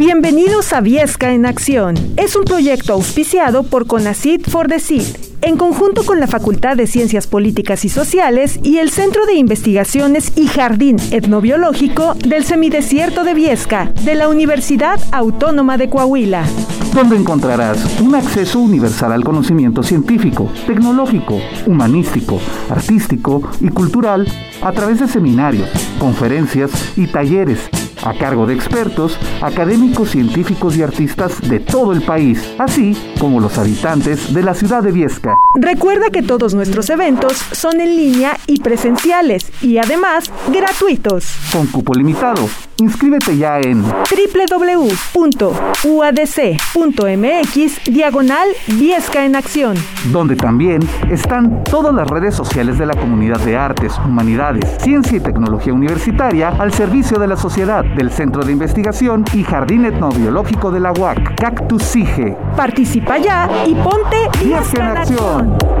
Bienvenidos a Viesca en Acción. Es un proyecto auspiciado por CONACID for the en conjunto con la Facultad de Ciencias Políticas y Sociales y el Centro de Investigaciones y Jardín Etnobiológico del Semidesierto de Viesca, de la Universidad Autónoma de Coahuila. Donde encontrarás un acceso universal al conocimiento científico, tecnológico, humanístico, artístico y cultural a través de seminarios, conferencias y talleres a cargo de expertos, académicos, científicos y artistas de todo el país, así como los habitantes de la ciudad de Viesca. Recuerda que todos nuestros eventos son en línea y presenciales y además gratuitos. Con cupo limitado. Inscríbete ya en www.uadc.mx diagonal Viesca en Acción. Donde también están todas las redes sociales de la comunidad de artes, humanidades, ciencia y tecnología universitaria al servicio de la sociedad del Centro de Investigación y Jardín Etnobiológico de la UAC, Cactus Sige. Participa ya y ponte en Acción.